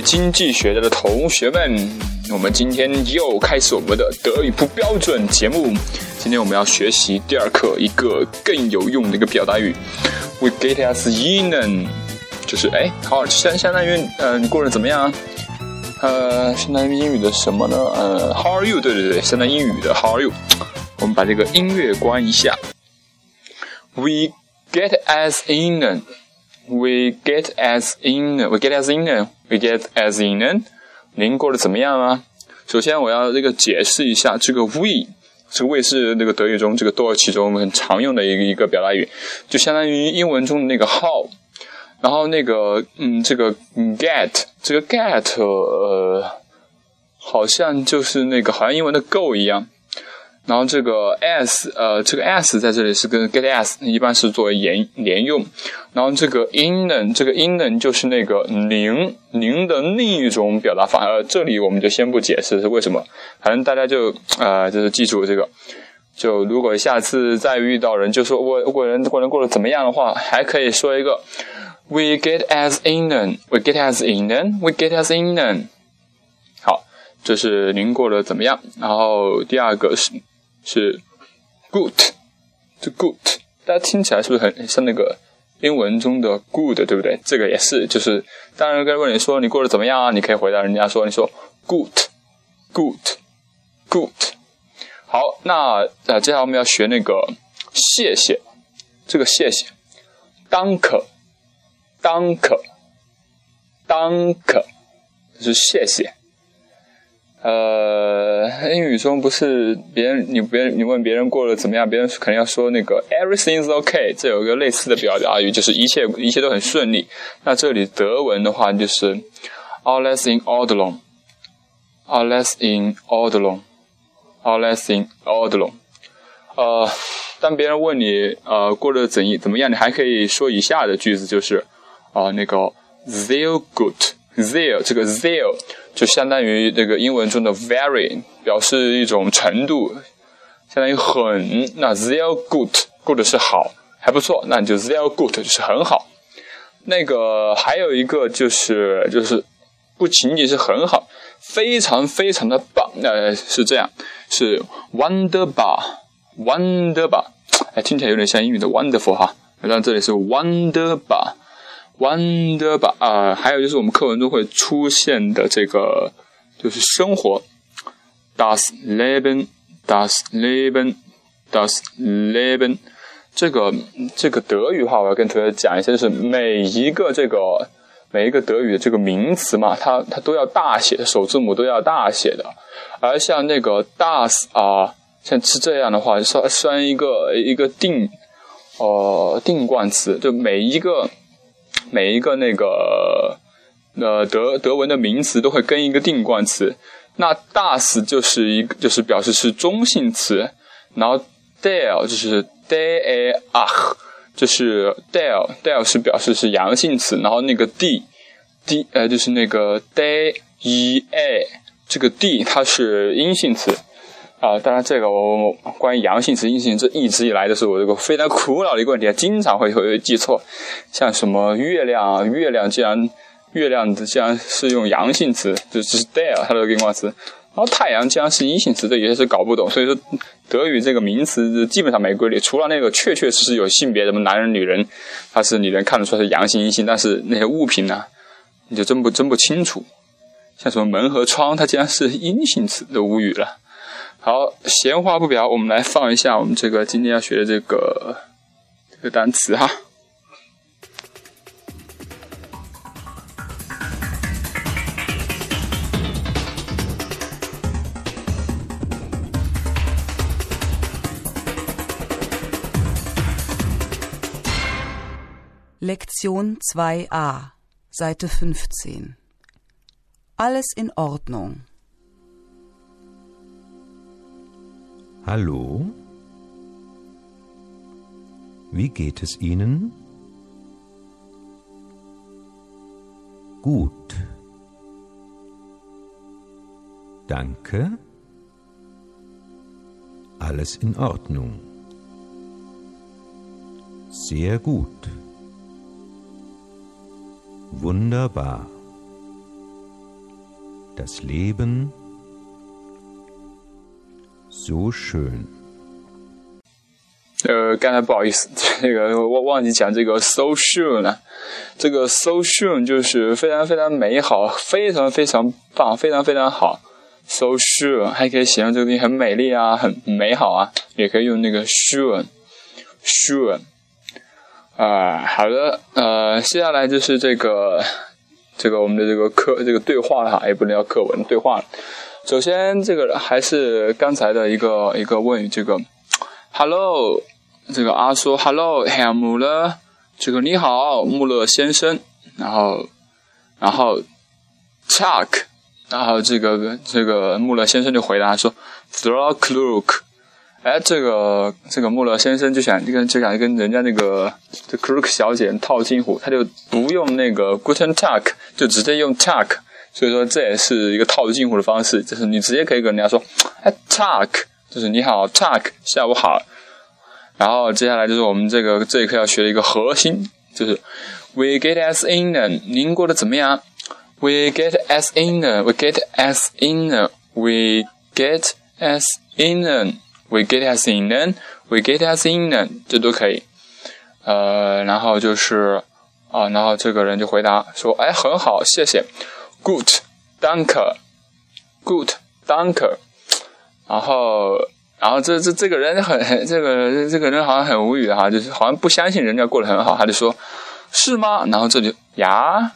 经济学家的同学们，我们今天又开始我们的德语不标准节目。今天我们要学习第二课一个更有用的一个表达语，We get as inen，就是哎，好相相当于呃，你过得怎么样？呃，相当于英语的什么呢？呃，How are you？对对对，相当于英语的 How are you？我们把这个音乐关一下。We get as inen。We get as in, we get as in, we get as in. 您过得怎么样啊？首先我要这个解释一下，这个 we，这个 we 是那个德语中这个多其中很常用的一个一个表达语，就相当于英文中的那个 how。然后那个嗯，这个 get，这个 get 呃，好像就是那个好像英文的 go 一样。然后这个 s 呃，这个 s 在这里是跟 get s 一般是作为连连用。然后这个 in 呢，这个 in 呢就是那个您您的另一种表达法。呃，这里我们就先不解释是为什么，反正大家就呃就是记住这个。就如果下次再遇到人就说我我人我人过得怎么样的话，还可以说一个 we get as inen we get as inen we get as in。好，这是您过得怎么样？然后第二个是。是 good，这 good，大家听起来是不是很像那个英文中的 good，对不对？这个也是，就是当然，跟问你说你过得怎么样啊？你可以回答人家说，你说 good，good，good。好，那呃，接下来我们要学那个谢谢，这个谢谢，dank，dank，dank，是谢谢。呃，英语中不是别人你别你问别人过得怎么样，别人肯定要说那个 everything is okay。这有一个类似的表达语，就是一切一切都很顺利。那这里德文的话就是 alles in Ordnung，alles in Ordnung，alles in Ordnung。呃，当别人问你呃过得怎怎么样，你还可以说以下的句子，就是啊那个 sehr good，sehr 这个 sehr。就相当于那个英文中的 very，表示一种程度，相当于很。那 very good，good 是好，还不错，那你就 very good 就是很好。那个还有一个就是就是不仅仅是很好，非常非常的棒。呃，是这样，是 wonderful，wonderful，哎，听起来有点像英语的 wonderful 哈。那这里是 wonderful。Wonder 吧啊，还有就是我们课文中会出现的这个就是生活，das Leben，das Leben，das Leben，这个这个德语话我要跟同学讲一下，就是每一个这个每一个德语的这个名词嘛，它它都要大写，首字母都要大写的，而像那个 das 啊，像是这样的话，算算一个一个定呃定冠词，就每一个。每一个那个呃德德文的名词都会跟一个定冠词，那 das 就是一个就是表示是中性词，然后 der 就是 der ach 就是 der der 是表示是阳性词，然后那个 d d 呃就是那个 der e a 这个 d 它是阴性词。啊，当然，这个我关于阳性词、阴性词，这一直以来都是我这个非常苦恼的一个问题，经常会会记错。像什么月亮啊，月亮既然月亮既然是用阳性词，就只是 der 它的定冠词，然后太阳既然是阴性词，这也是搞不懂。所以说，德语这个名词基本上没规律，除了那个确确实实有性别，什么男人、女人，它是你能看得出来是阳性、阴性，但是那些物品呢，你就真不真不清楚。像什么门和窗，它竟然是阴性词，都无语了。好，闲话不表，我们来放一下我们这个今天要学的这个这个单词哈。Lektion 2a, Seite 15. Alles in Ordnung. Hallo? Wie geht es Ihnen? Gut. Danke. Alles in Ordnung. Sehr gut. Wunderbar. das Leben so schön. 呃，刚才不好意思，这个忘忘记讲这个 so soon 了。这个 so soon 就是非常非常美好，非常非常棒，非常非常好。so soon 还可以形容这个东西很美丽啊，很美好啊，也可以用那个 soon，soon。啊，好的，呃，接下来就是这个这个我们的这个课这个对话了哈，也不能叫课文对话了。首先，这个还是刚才的一个一个问语，这个 hello。这个阿叔：“Hello，海穆勒，这个你好，穆勒先生。”然后，然后，Chuck，然后这个这个穆勒先生就回答说 t h r o c l o o k 哎，这个这个穆勒先生就想就跟就想跟人家那个这 Crook 小姐套近乎，他就不用那个 Guten Tag，就直接用 Chuck。所以说这也是一个套近乎的方式，就是你直接可以跟人家说：“哎，Chuck，就是你好，Chuck，下午好。”然后接下来就是我们这个这一课要学的一个核心，就是 We get as in 呢，您过得怎么样？We get as in 呢，We get as in 呢，We get as in 呢，We get as in 呢，We get as in 呢，这都可以。呃，然后就是啊，然后这个人就回答说：“哎，很好，谢谢，Good，Danke，Good，Danke。”然后。然后这这这个人很很这个这个人好像很无语哈，就是好像不相信人家过得很好，他就说是吗？然后这就呀，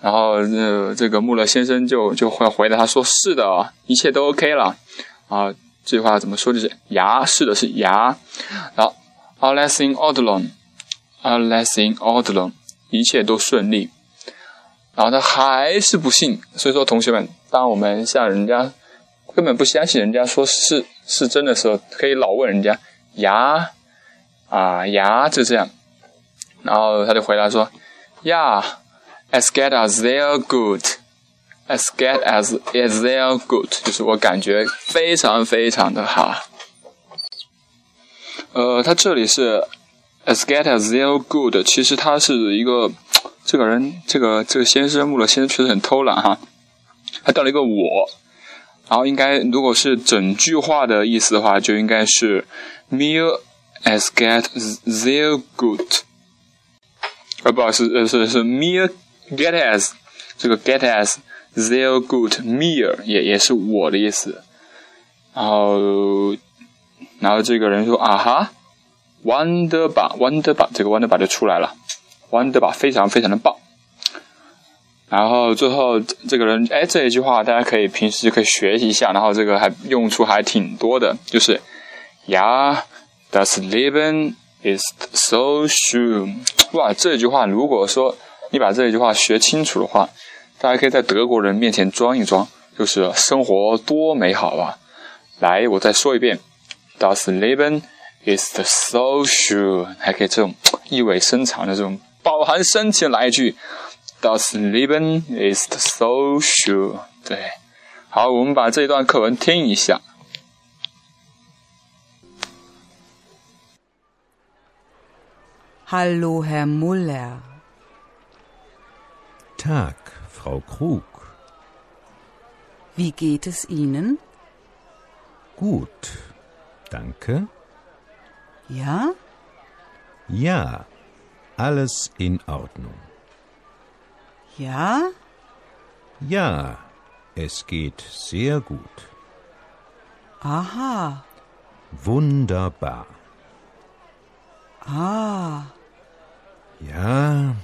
然后呃这个穆勒先生就就会回答他说是的，一切都 OK 了啊。这句话怎么说就是牙，是的是牙。然后 alles in Ordnung，alles in Ordnung，一切都顺利。然后他还是不信，所以说同学们，当我们向人家根本不相信人家说是。是真的时候，可以老问人家呀啊呀，就这样。然后他就回答说：“Yeah，as good as they're good，as good as is they're good，就是我感觉非常非常的好。”呃，他这里是 as good as they're good，其实他是一个这个人，这个这个先生穆勒先生确实很偷懒哈，他掉了一个我。然后应该，如果是整句话的意思的话，就应该是 “mere as get their good”。呃，不好意思，呃，是是 “mere get as”，这个 “get as their good”，“mere” 也也是我的意思。然后，然后这个人说：“啊哈，wonderful，wonderful，这个 wonderful 就出来了，wonderful 非常非常的棒。”然后最后这个人，哎，这一句话大家可以平时可以学习一下，然后这个还用处还挺多的，就是，Ja, das Leben ist so schön。哇，这句话如果说你把这一句话学清楚的话，大家可以在德国人面前装一装，就是生活多美好啊！来，我再说一遍，Das Leben ist so schön，还可以这种意味深长的这种饱含深情来一句。Das Leben ist so schön。对，好，我们把这段课文听一下。Hallo, Herr Muller. Tag, Frau Krug. Wie geht es Ihnen? Gut, danke. Ja? Ja, alles in Ordnung. Ja? Ja, es geht sehr gut. Aha. Wunderbar. Ah. Ja,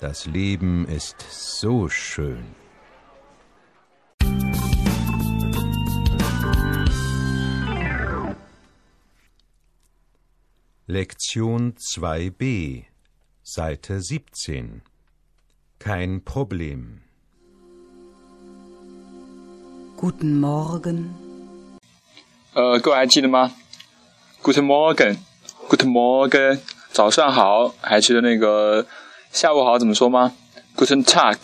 das Leben ist so schön. Lektion 2b, Seite 17 kein Problem. Guten Morgen. 呃，各位还记得吗？Good morning，Good morning，早上好。还记得那个下午好怎么说吗？Guten Tag。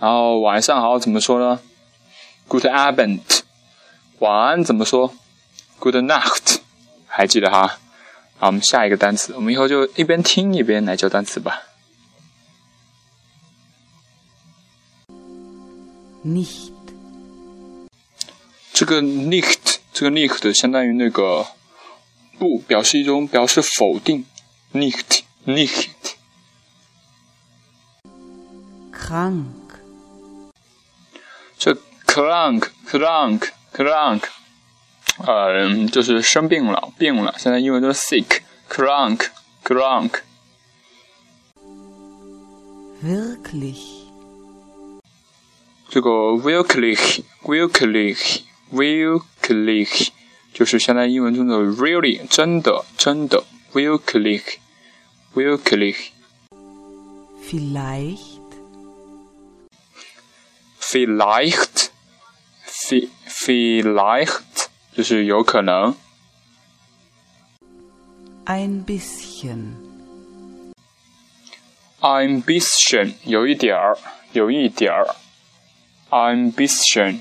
然后晚上好怎么说呢？Good Abend。晚安怎么说？Good Nacht。还记得哈？ 好，我们下一个单词，我们以后就一边听一边来教单词吧。nicht 这个 nicht 这个 nicht 相当于那个不，表示一种表示否定，nicht nicht。krank, 这 krank krank krank，呃，就是生病了，病了。现在英文都是 sick, crank, crank.。wirklich, 这个 wirklich wirklich wirklich 就是相当于英文中的 really 真的真的 wirklich wirklich 就是有可能 ein bisschen, ein bisschen 有一点儿有一点儿 ein bisschen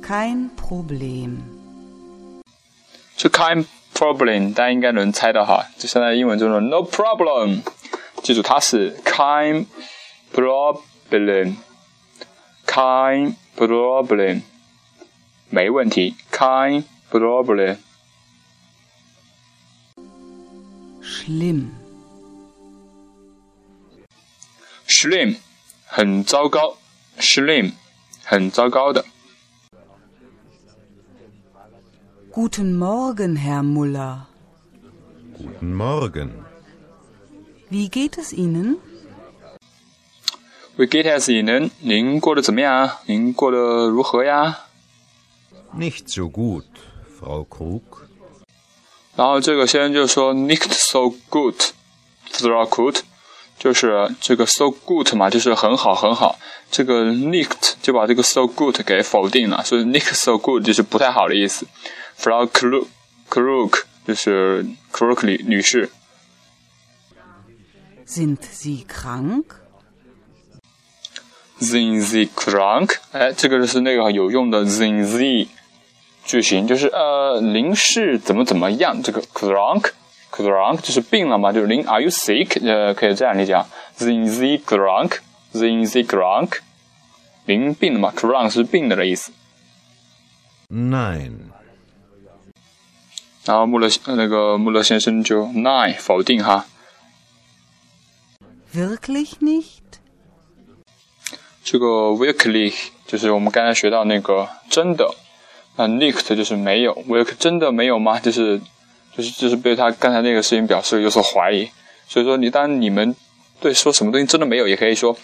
kein Problem, 这 kein problem 大家应该能猜到哈，就相当于英文中的 no problem，记住它是 kein problem kein problem 没问题 kein problem schlimm, schlimm 很糟糕 schlimm 很糟糕的 Guten Morgen, Herr Muller. Guten Morgen. Wie geht es Ihnen? We get as 您您过得怎么样啊？您过得如何呀？ Nicht so gut, Frau Krug. 然后这个先生就说 nicht so good, Frau good，就是这个 so good 嘛，就是很好很好。这个 nicht 就把这个 so good 给否定了，所以 nicht so good 就是不太好的意思。Frau Krug Krug 就是 Krug 女女士。Sind Sie krank? Sind Sie krank？哎，这个就是那个有用的 sind Sie 句型，就是呃，您是怎么怎么样？这个 krank krank 就是病了嘛，就是您 Are you sick？呃，可以这样理解啊。Sind Sie krank？Sind Sie krank？您病了嘛？krank 是病的的意思。Nein. 然后穆勒呃那个穆勒先生就 nine 否定哈。Wirklich nicht? 这个 wirklich 就是我们刚才学到那个真的，那 nicht 就是没有，work 真的没有吗？就是就是就是对他刚才那个事情表示有所怀疑。所以说，你当你们对说什么东西真的没有，也可以说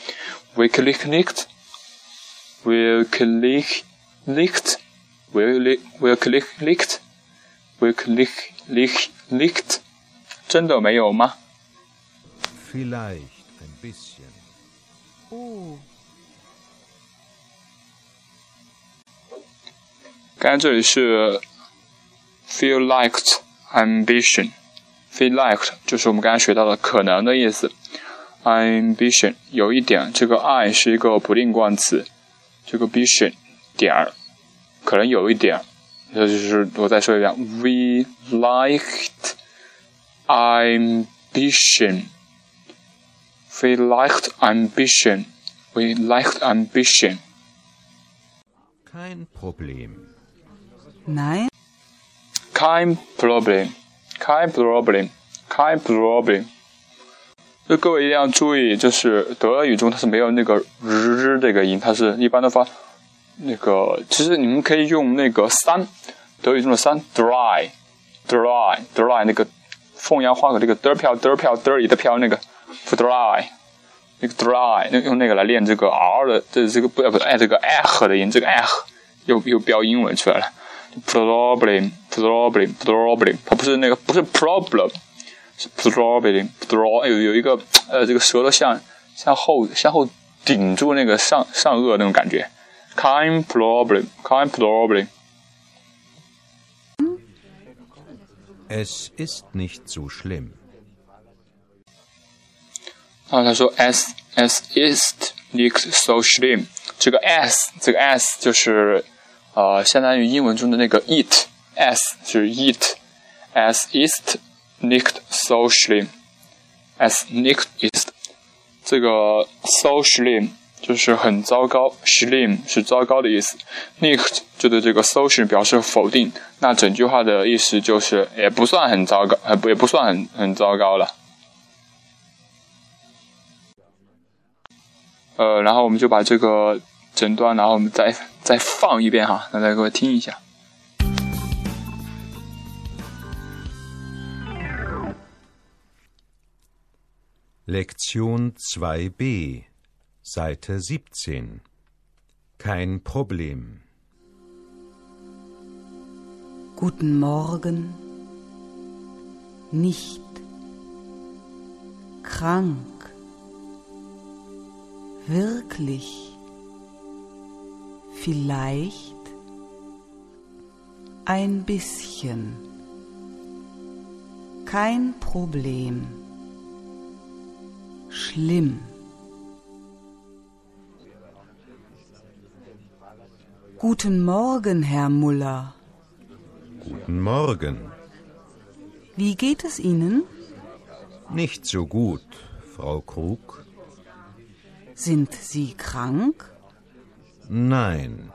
wirklich nicht，wirklich nicht，wirklich wirklich nicht，wirklich nicht nicht，真的没有吗？Vielleicht ein bisschen. Oh, 刚才这里是 feel liked ambition，feel liked 就是我们刚才学到的可能的意思。ambition 有一点，这个 I 是一个不定冠词，这个 bition 点儿可能有一点，这就是我再说一遍，we liked ambition。We liked ambition. We liked ambition. Kein Problem. Nein, Kein Problem, kein Problem, kein Problem。就各位一定要注意，就是德语中它是没有那个日这个音，它是一般都发那个。其实你们可以用那个三，德语中的三 dry dry dry 那个凤阳花和这个嘚飘嘚飘嘚儿一的飘那个 dry 那个 dry 那用那个来练这个 r 的这这个不不哎这个 h 的音，这个 h 又又标英文出来了。Problem problem problem，它不是那个不是 problem，是 problem pro 有有一个呃这个舌头向向后向后顶住那个上上颚那种感觉。Kein problem, kein problem。Es ist nicht so schlimm. 然后他说 s s ist nicht so schlimm。这个 s 这个 s 就是呃相当于英文中的那个 it as 是 it as is nicked so schlimm。s nicked is 这个 so schlimm 就是很糟糕 s h l i m 是糟糕的意思，nicked 就对这个 social 表示否定，那整句话的意思就是也不算很糟糕，呃不也不算很很糟糕了。呃，然后我们就把这个整段，然后我们再再放一遍哈，大家各位听一下。 Lektion 2b, Seite 17. Kein Problem. Guten Morgen. Nicht. Krank. Wirklich. Vielleicht. Ein bisschen. Kein Problem. Schlimm. Guten Morgen, Herr Muller. Guten Morgen. Wie geht es Ihnen? Nicht so gut, Frau Krug. Sind Sie krank? Nein,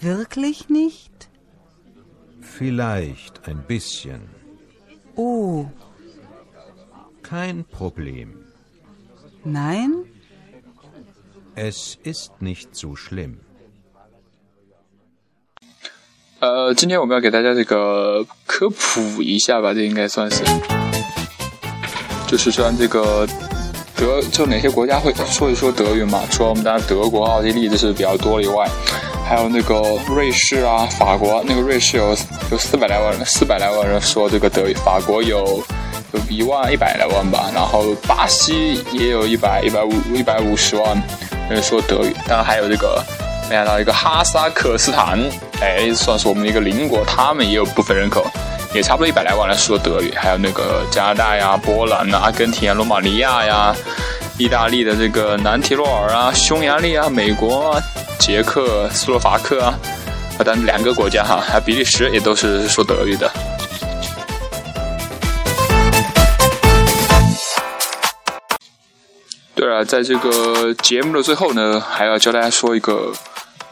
Wirklich nicht? vielleicht ein bisschen. Oh, Kein Problem. nein? Es ist nicht so schlimm. 呃，今天我们要给大家这个科普一下吧，这应该算是，就是说这个 德，就哪些国家会说一说德语嘛？除了我们当然德国、奥地利这是比较多以外，还有那个瑞士啊、法国，那个瑞士有有四百来万人，四百来万人说这个德语，法国有有一万一百来万吧，然后巴西也有一百一百五一百五十万人说德语，当然还有这个。没想到一个哈萨克斯坦，哎，算是我们的一个邻国，他们也有部分人口，也差不多一百来万人说德语。还有那个加拿大呀、波兰呐、阿根廷啊、罗马尼亚呀、意大利的这个南提洛尔啊、匈牙利啊、美国啊、捷克斯洛伐克啊，啊，当然两个国家哈，还有比利时也都是说德语的。对了，在这个节目的最后呢，还要教大家说一个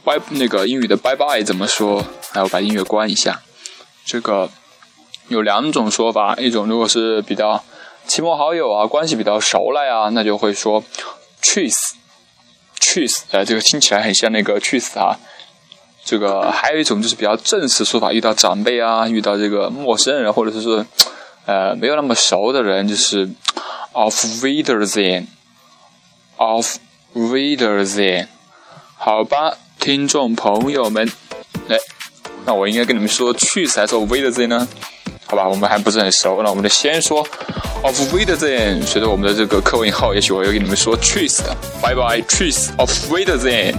拜那个英语的拜拜怎么说，还要把音乐关一下。这个有两种说法，一种如果是比较亲朋好友啊，关系比较熟了呀，那就会说 cheese，cheese，呃，这个听起来很像那个 truth 啊。这个还有一种就是比较正式说法，遇到长辈啊，遇到这个陌生人，或者是呃没有那么熟的人，就是 of Wiedersehen。Of Wiedersehen，好吧，听众朋友们，哎，那我应该跟你们说 truth 还是 Wiedersehen 呢？好吧，我们还不是很熟，那我们就先说 Of WEDER ZEN，。随着我们的这个课文以后，也许我会跟你们说去死的，拜拜，去死，Of Wiedersehen。